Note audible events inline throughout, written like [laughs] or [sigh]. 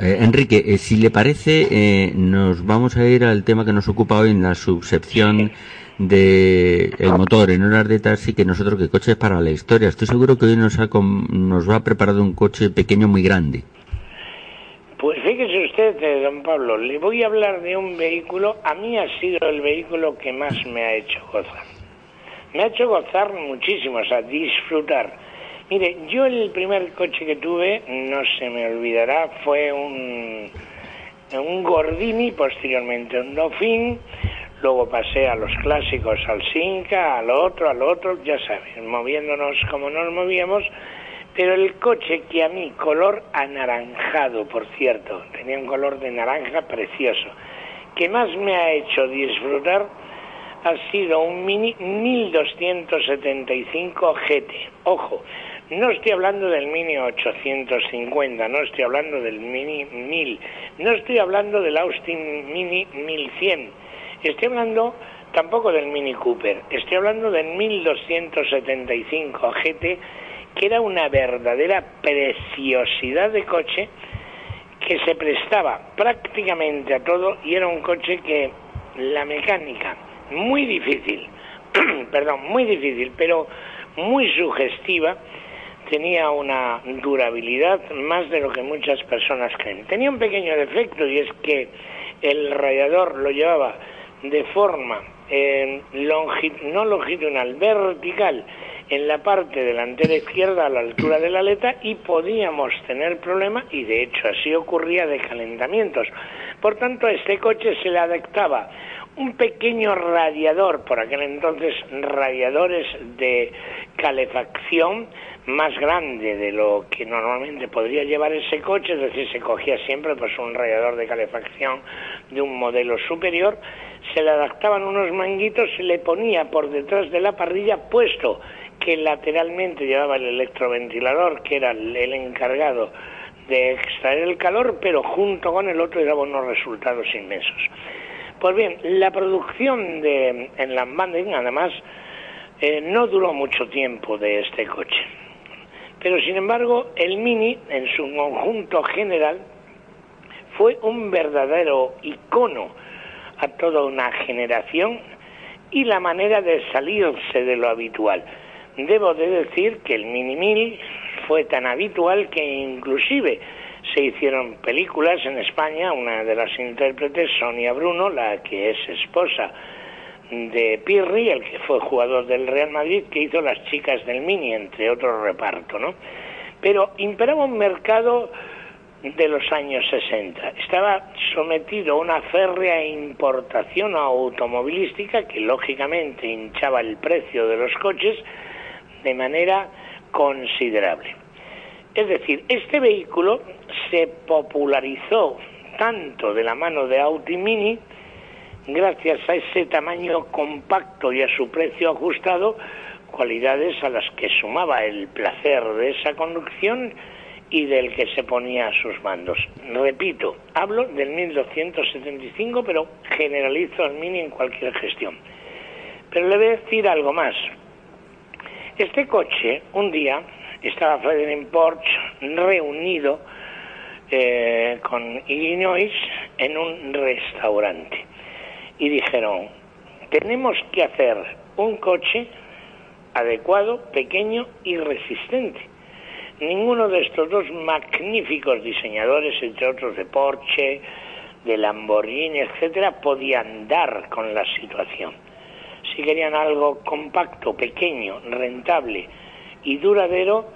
Eh, Enrique, eh, si le parece, eh, nos vamos a ir al tema que nos ocupa hoy en la subsección de el motor en horas de taxi que nosotros que coches para la historia. Estoy seguro que hoy nos ha, nos va preparado un coche pequeño muy grande. Pues fíjese usted, don Pablo, le voy a hablar de un vehículo, a mí ha sido el vehículo que más me ha hecho gozar. Me ha hecho gozar muchísimo, o sea, disfrutar Mire, yo el primer coche que tuve, no se me olvidará, fue un, un Gordini, posteriormente un Dauphine, luego pasé a los clásicos, al Sinca, al otro, al otro, ya saben, moviéndonos como nos movíamos, pero el coche que a mí, color anaranjado, por cierto, tenía un color de naranja precioso, que más me ha hecho disfrutar ha sido un Mini 1275 GT. Ojo, no estoy hablando del Mini 850, no estoy hablando del Mini 1000, no estoy hablando del Austin Mini 1100, estoy hablando tampoco del Mini Cooper, estoy hablando del 1275 GT, que era una verdadera preciosidad de coche que se prestaba prácticamente a todo y era un coche que la mecánica, muy difícil, [clears throat] perdón, muy difícil, pero muy sugestiva, tenía una durabilidad más de lo que muchas personas creen. Tenía un pequeño defecto y es que el radiador lo llevaba de forma eh, no longitudinal, vertical en la parte delantera izquierda a la altura de la aleta y podíamos tener problemas y de hecho así ocurría de calentamientos. Por tanto, este coche se le adaptaba un pequeño radiador, por aquel entonces radiadores de calefacción más grande de lo que normalmente podría llevar ese coche, es decir, se cogía siempre pues un radiador de calefacción de un modelo superior, se le adaptaban unos manguitos, se le ponía por detrás de la parrilla puesto que lateralmente llevaba el electroventilador, que era el encargado de extraer el calor, pero junto con el otro daba unos resultados inmensos. Pues bien, la producción de, en Lambanding, además, eh, no duró mucho tiempo de este coche. Pero, sin embargo, el Mini, en su conjunto general, fue un verdadero icono a toda una generación y la manera de salirse de lo habitual. Debo de decir que el Mini 1000 fue tan habitual que inclusive se hicieron películas en España, una de las intérpretes, Sonia Bruno, la que es esposa de Pirri, el que fue jugador del Real Madrid, que hizo Las chicas del Mini, entre otros reparto, ¿no? Pero imperaba un mercado de los años 60. Estaba sometido a una férrea importación automovilística que lógicamente hinchaba el precio de los coches de manera considerable. Es decir, este vehículo se popularizó tanto de la mano de Audi Mini, gracias a ese tamaño compacto y a su precio ajustado, cualidades a las que sumaba el placer de esa conducción y del que se ponía a sus mandos. Repito, hablo del 1275, pero generalizo el Mini en cualquier gestión. Pero le voy a decir algo más. Este coche, un día, estaba Frederick Porsche reunido eh, con Illinois en un restaurante y dijeron, tenemos que hacer un coche adecuado, pequeño y resistente. Ninguno de estos dos magníficos diseñadores, entre otros de Porsche, de Lamborghini, etcétera, podían dar con la situación. Si querían algo compacto, pequeño, rentable, y duradero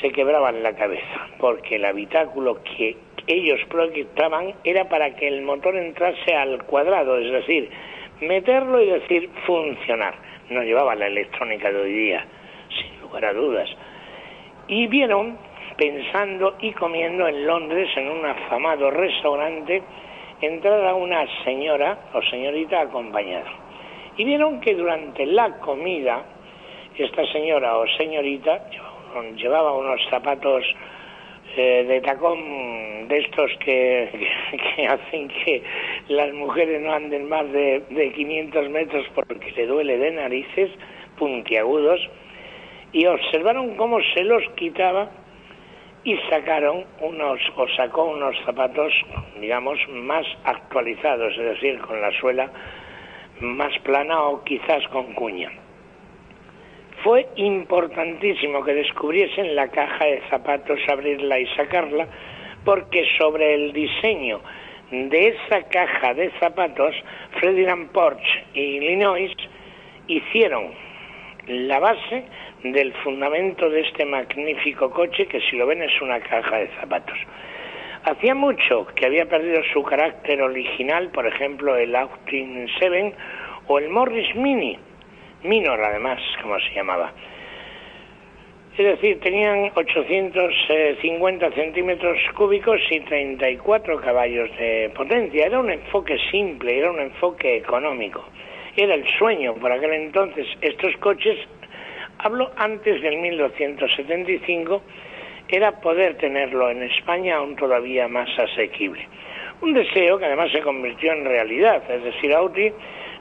se quebraban la cabeza, porque el habitáculo que ellos proyectaban era para que el motor entrase al cuadrado, es decir, meterlo y decir funcionar. No llevaba la electrónica de hoy día, sin lugar a dudas. Y vieron, pensando y comiendo en Londres, en un afamado restaurante, entrar a una señora o señorita acompañada. Y vieron que durante la comida esta señora o señorita llevaba unos zapatos eh, de tacón de estos [laughs] que, hacen que las mujeres no anden más de, de 500 metros porque le duele de narices, puntiagudos, y observaron cómo se los quitaba y sacaron unos o sacó unos zapatos digamos más actualizados es decir con la suela más plana o quizás con cuña fue importantísimo que descubriesen la caja de zapatos abrirla y sacarla porque sobre el diseño de esa caja de zapatos Ferdinand Porsche y Illinois hicieron la base del fundamento de este magnífico coche que si lo ven es una caja de zapatos. Hacía mucho que había perdido su carácter original, por ejemplo el Austin 7 o el Morris Mini, Minor además, como se llamaba. Es decir, tenían 850 centímetros cúbicos y 34 caballos de potencia. Era un enfoque simple, era un enfoque económico. Era el sueño por aquel entonces. Estos coches Hablo antes del 1275, era poder tenerlo en España aún todavía más asequible. Un deseo que además se convirtió en realidad, es decir, Audi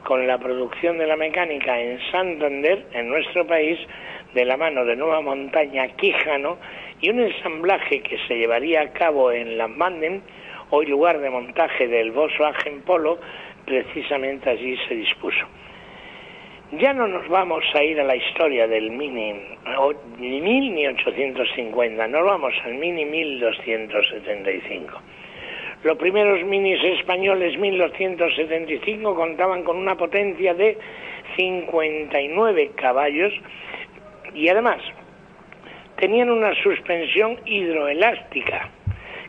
con la producción de la mecánica en Santander, en nuestro país, de la mano de Nueva Montaña Quijano, y un ensamblaje que se llevaría a cabo en la Manden, hoy lugar de montaje del Volkswagen Polo, precisamente allí se dispuso. Ya no nos vamos a ir a la historia del Mini ni 1000 ni 850, nos vamos al Mini 1275. Los primeros minis españoles 1275 contaban con una potencia de 59 caballos y además tenían una suspensión hidroelástica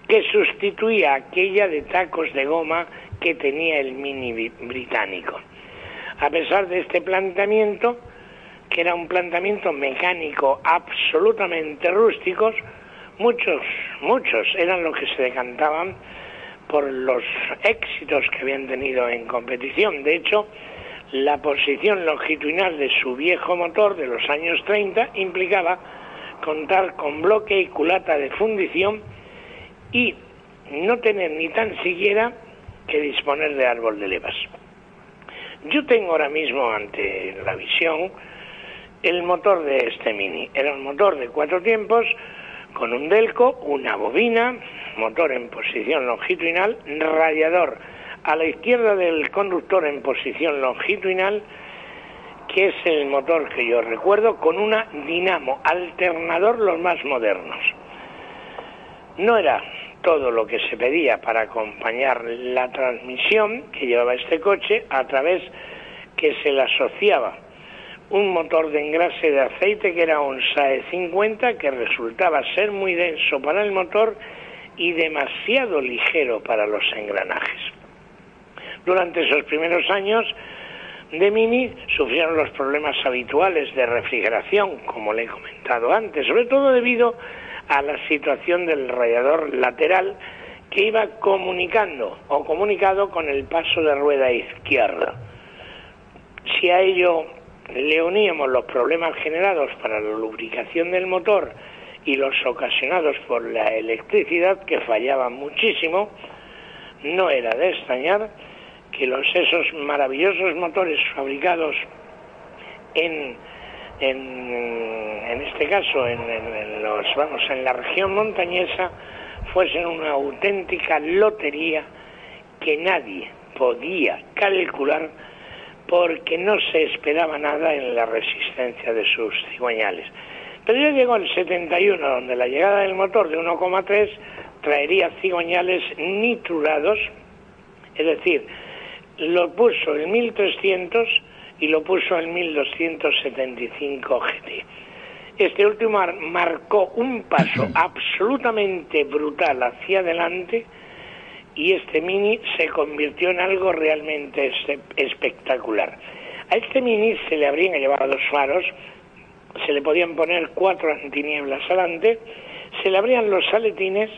que sustituía aquella de tacos de goma que tenía el Mini británico. A pesar de este planteamiento, que era un planteamiento mecánico absolutamente rústicos, muchos, muchos eran los que se decantaban por los éxitos que habían tenido en competición. De hecho, la posición longitudinal de su viejo motor de los años 30 implicaba contar con bloque y culata de fundición y no tener ni tan siquiera que disponer de árbol de levas. Yo tengo ahora mismo ante la visión el motor de este Mini. Era un motor de cuatro tiempos con un delco, una bobina, motor en posición longitudinal, radiador a la izquierda del conductor en posición longitudinal, que es el motor que yo recuerdo, con una dinamo, alternador los más modernos. No era todo lo que se pedía para acompañar la transmisión que llevaba este coche a través que se le asociaba un motor de engrase de aceite que era un SAE 50 que resultaba ser muy denso para el motor y demasiado ligero para los engranajes. Durante esos primeros años de Mini sufrieron los problemas habituales de refrigeración, como le he comentado antes, sobre todo debido a la situación del radiador lateral que iba comunicando o comunicado con el paso de rueda izquierda. Si a ello le uníamos los problemas generados para la lubricación del motor y los ocasionados por la electricidad que fallaba muchísimo, no era de extrañar que los esos maravillosos motores fabricados en en, este caso en, los vamos en la región montañesa fuesen una auténtica lotería que nadie podía calcular porque no se esperaba nada en la resistencia de sus cigüeñales. Pero ya llegó el 71, donde la llegada del motor de 1,3 traería cigüeñales niturados, es decir, lo puso en 1300 y lo puso en 1275 GT. Este último marcó un paso [clears throat] absolutamente brutal hacia adelante y este Mini se convirtió en algo realmente espectacular. A este Mini se le habrían llevado dos faros, se le podían poner cuatro antinieblas adelante, se le abrían los aletines,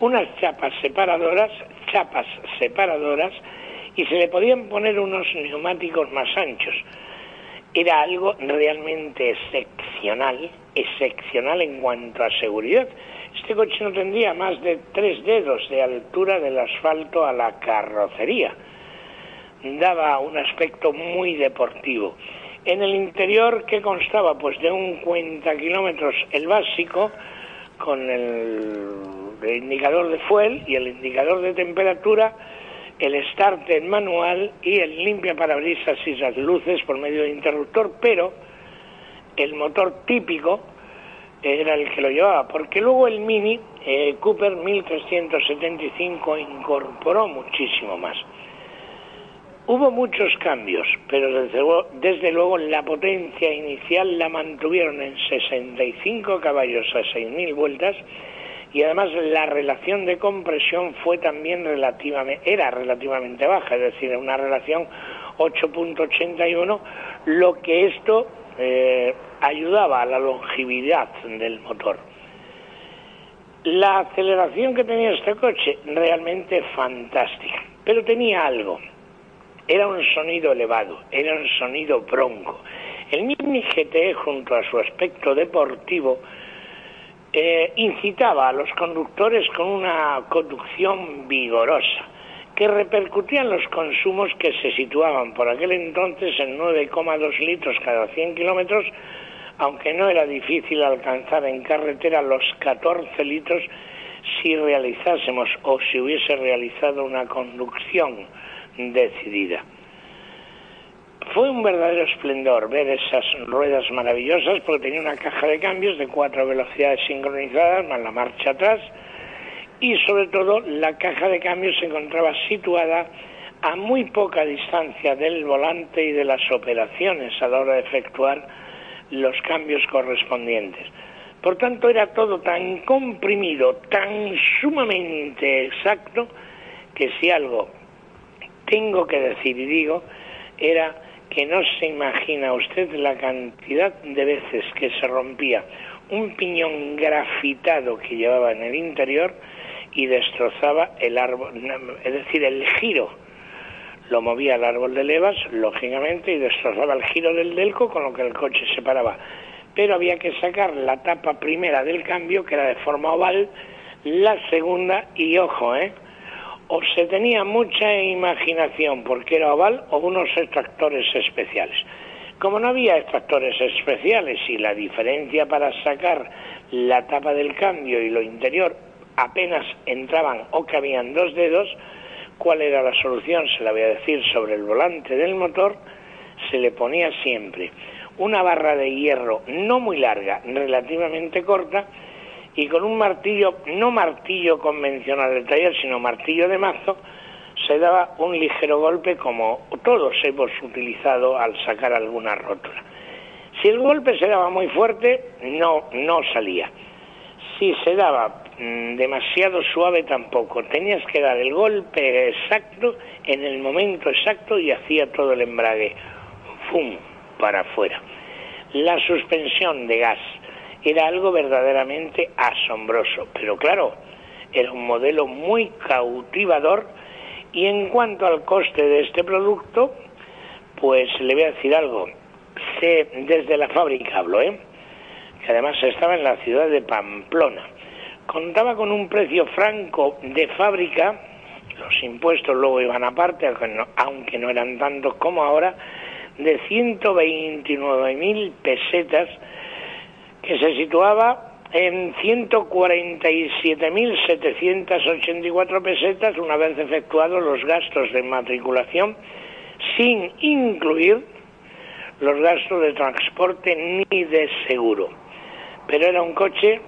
unas chapas separadoras, chapas separadoras, y se le podían poner unos neumáticos más anchos. Era algo realmente excepcional, excepcional en cuanto a seguridad. Este coche no tendría más de tres dedos de altura del asfalto a la carrocería. Daba un aspecto muy deportivo. En el interior, ¿qué constaba? Pues de un 40 kilómetros el básico, con el, indicador de fuel y el indicador de temperatura, el starter manual y el limpia parabrisas y las luces por medio de interruptor, pero el motor típico era el que lo llevaba, porque luego el Mini eh, Cooper 1375 incorporó muchísimo más. Hubo muchos cambios, pero desde luego, la potencia inicial la mantuvieron en 65 caballos a 6.000 vueltas y además la relación de compresión fue también relativamente, era relativamente baja, es decir, una relación 8.81, lo que esto eh, ayudaba a la longevidad del motor. La aceleración que tenía este coche realmente fantástica, pero tenía algo era un sonido elevado, era un sonido bronco. El Mini GT, junto a su aspecto deportivo, eh, incitaba a los conductores con una conducción vigorosa, que repercutía en los consumos que se situaban por aquel entonces en 9,2 litros cada 100 kilómetros, aunque no era difícil alcanzar en carretera los 14 litros si realizásemos o si hubiese realizado una conducción decidida. Fue un verdadero esplendor ver esas ruedas maravillosas porque tenía una caja de cambios de cuatro velocidades sincronizadas más la marcha atrás y sobre todo la caja de cambios se encontraba situada a muy poca distancia del volante y de las operaciones a la hora de efectuar los cambios correspondientes. Por tanto, era todo tan comprimido, tan sumamente exacto, que si algo tengo que decir y digo era que no se imagina usted la cantidad de veces que se rompía un piñón grafitado que llevaba en el interior y destrozaba el árbol, es decir, el giro. Lo movía el árbol de levas, lógicamente, y destrozaba el giro del delco, con lo que el coche se paraba. Pero había que sacar la tapa primera del cambio, que era de forma oval, la segunda, y ojo, ¿eh? o se tenía mucha imaginación porque era oval o unos extractores especiales. Como no había extractores especiales y la diferencia para sacar la tapa del cambio y lo interior apenas entraban o cabían dos dedos, ¿cuál era la solución? Se la voy a decir sobre el volante del motor, se le ponía siempre una barra de hierro no muy larga, relativamente corta, y con un martillo, no martillo convencional del taller, sino martillo de mazo, se daba un ligero golpe como todos hemos utilizado al sacar alguna rótula. Si el golpe se daba muy fuerte, no, no salía. Si se daba mm, demasiado suave tampoco. Tenías que dar el golpe exacto en el momento exacto y hacía todo el embrague. ¡Fum! Para afuera. La suspensión de gas era algo verdaderamente asombroso. Pero claro, era un modelo muy cautivador y en cuanto al coste de este producto, pues le voy a decir algo. Sé, desde la fábrica hablo, ¿eh? que además estaba en la ciudad de Pamplona. Contaba con un precio franco de fábrica, los impuestos luego iban aparte, aunque no eran tantos como ahora, de 129.000 pesetas que se situaba en 147.784 pesetas una vez efectuados los gastos de matriculación, sin incluir los gastos de transporte ni de seguro. Pero era un coche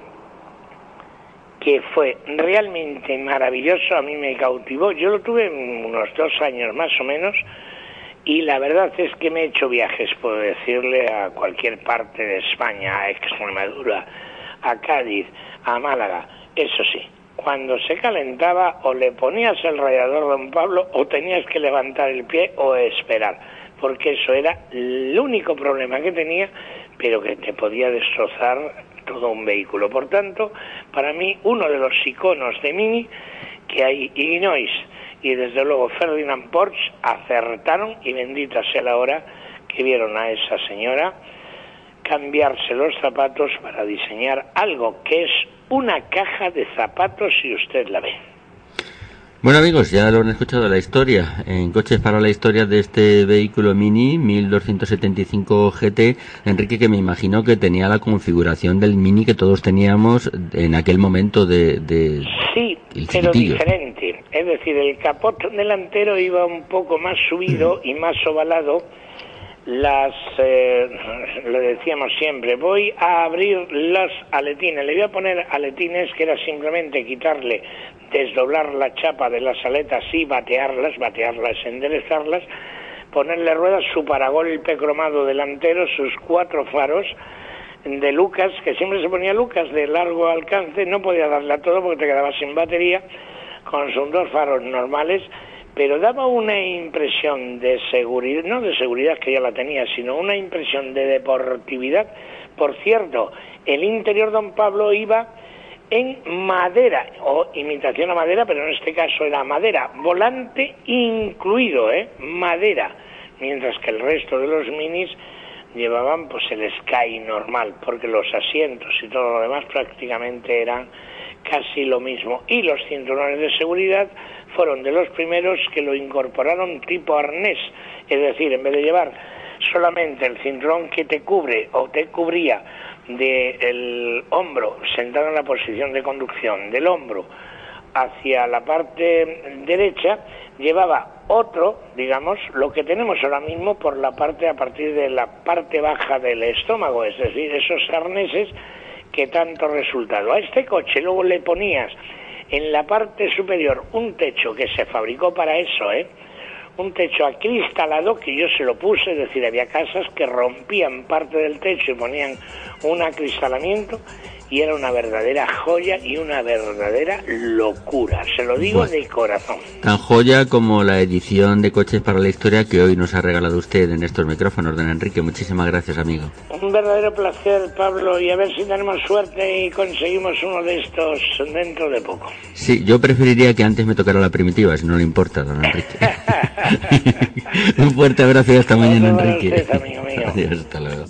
que fue realmente maravilloso, a mí me cautivó. Yo lo tuve unos dos años más o menos y la verdad es que me he hecho viajes, puedo decirle, a cualquier parte de España, a Extremadura, a Cádiz, a Málaga. Eso sí, cuando se calentaba o le ponías el radiador don Pablo o tenías que levantar el pie o esperar, porque eso era el único problema que tenía, pero que te podía destrozar todo un vehículo. Por tanto, para mí, uno de los iconos de Mini que hay Illinois y desde luego Ferdinand Porsche acertaron y bendita sea la hora que vieron a esa señora cambiarse los zapatos para diseñar algo que es una caja de zapatos si usted la ve. Bueno amigos, ya lo han escuchado la historia. En Coches para la Historia de este vehículo Mini 1275 GT, Enrique que me imagino que tenía la configuración del Mini que todos teníamos en aquel momento de... de sí, pero diferente. Es decir, el capot delantero iba un poco más subido y más ovalado las, eh, lo decíamos siempre, voy a abrir las aletines, le voy a poner aletines que era simplemente quitarle, desdoblar la chapa de las aletas y batearlas, batearlas, enderezarlas, ponerle ruedas, su paragolpe cromado delantero, sus cuatro faros de Lucas, que siempre se ponía Lucas de largo alcance, no podía darle a todo porque te quedabas sin batería, con sus dos faros normales, pero daba una impresión de seguridad, no de seguridad que ya la tenía, sino una impresión de deportividad. Por cierto, el interior Don Pablo iba en madera, o imitación a madera, pero en este caso era madera, volante incluido, ¿eh? madera, mientras que el resto de los minis llevaban pues el Sky normal, porque los asientos y todo lo demás prácticamente eran casi lo mismo. Y los cinturones de seguridad fueron de los primeros que lo incorporaron tipo arnés, es decir, en vez de llevar solamente el cinturón que te cubre o te cubría del hombro, sentado en la posición de conducción, del hombro hacia la parte derecha, llevaba otro, digamos, lo que tenemos ahora mismo por la parte a partir de la parte baja del estómago, es decir, esos arneses que tanto resultado. A este coche luego le ponías en la parte superior un techo que se fabricó para eso, ¿eh? Un techo acristalado que yo se lo puse, es decir, había casas que rompían parte del techo y ponían un acristalamiento y era una verdadera joya y una verdadera locura, se lo digo de corazón. Tan joya como la edición de Coches para la Historia que hoy nos ha regalado usted en estos micrófonos, don Enrique. Muchísimas gracias, amigo. Un verdadero placer, Pablo, y a ver si tenemos suerte y conseguimos uno de estos dentro de poco. Sí, yo preferiría que antes me tocara la primitiva, si no le importa, don Enrique. [laughs] [laughs] Un fuerte abrazo y hasta mañana, Enrique. amigo mío. Adiós, hasta luego.